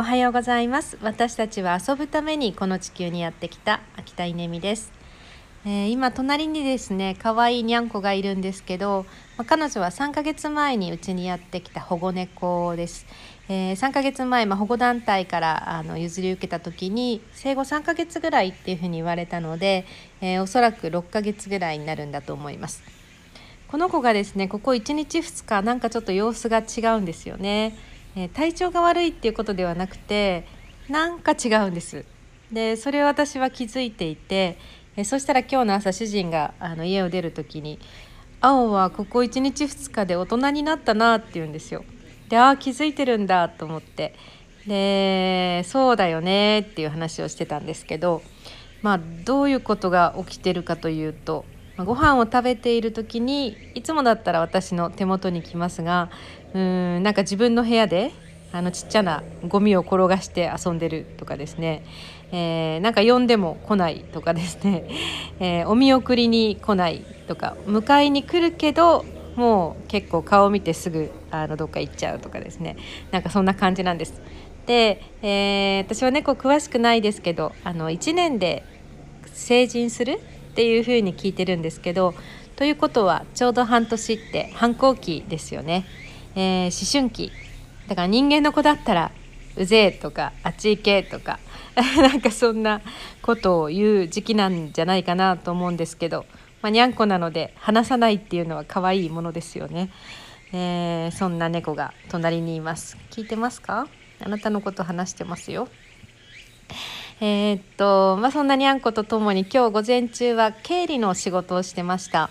おはようございます。私たちは遊ぶためにこの地球にやってきた秋田稲美です、えー、今隣にですね可愛いいにゃんこがいるんですけど、まあ、彼女は3ヶ月前にうちにやってきた保護猫です、えー、3ヶ月前、まあ、保護団体からあの譲り受けた時に生後3ヶ月ぐらいっていうふうに言われたので、えー、おそらく6ヶ月ぐらいになるんだと思います。この子がですねここ1日2日なんかちょっと様子が違うんですよね。え、体調が悪いっていうことではなくてなんか違うんですでそれを私は気づいていて、え、そしたら今日の朝主人があの家を出る時に「青はここ1日2日で大人になったな」って言うんですよ。でああ気づいてるんだと思ってでそうだよねっていう話をしてたんですけどまあどういうことが起きてるかというとご飯を食べている時にいつもだったら私の手元に来ますがうーんなんか自分の部屋であのちっちゃなゴミを転がして遊んでるとかですね、えー、なんか呼んでも来ないとかですね、えー、お見送りに来ないとか。迎えに来るけどもう結構顔見てすぐあのどっか行っちゃうとかですね。なんかそんな感じなんです。で、えー、私は猫詳しくないですけどあの1年で成人するっていうふうに聞いてるんですけどということはちょうど半年って反抗期ですよね。えー、思春期。だから人間の子だったらうぜえとかあっち行けとか なんかそんなことを言う時期なんじゃないかなと思うんですけど、まあ、にゃんこなので話さないっていうのは可愛いものですよね、えー、そんな猫が隣にいます。聞いてますか？あなたのこと話してますよ。えー、っとまあそんなにゃんことともに今日午前中は経理の仕事をしてました、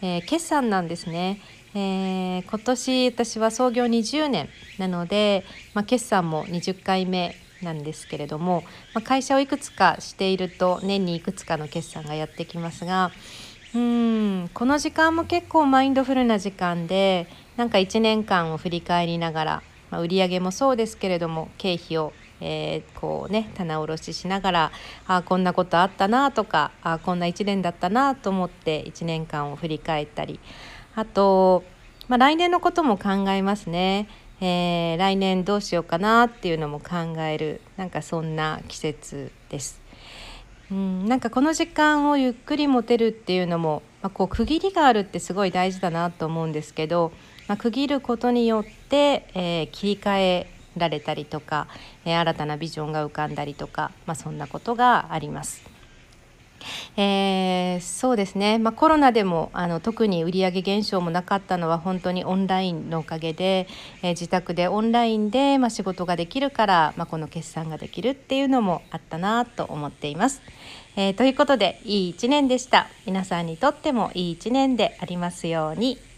えー、決算なんですね。えー、今年私は創業20年なので、まあ、決算も20回目なんですけれども、まあ、会社をいくつかしていると年にいくつかの決算がやってきますがうんこの時間も結構マインドフルな時間でなんか1年間を振り返りながら、まあ、売上もそうですけれども経費をえー、こうね棚卸ししながらあこんなことあったなとかあこんな1年だったなと思って1年間を振り返ったりあと、まあ、来年のことも考えますね。えー、来年どうしようかなっていうのも考えるなんかそんな季節です。うん、なんかこの時間をゆっくり持てるっていうのも、まあ、こう区切りがあるってすごい大事だなと思うんですけど、まあ、区切ることによって、えー、切り替えられたりとか、え、新たなビジョンが浮かんだりとか、まあ、そんなことがあります。えー、そうですね、まあ、コロナでもあの特に売上減少もなかったのは本当にオンラインのおかげで、えー、自宅でオンラインで、まあ、仕事ができるから、まあ、この決算ができるっていうのもあったなと思っています。えー、ということでいい一年でした皆さんにとってもいい一年でありますように。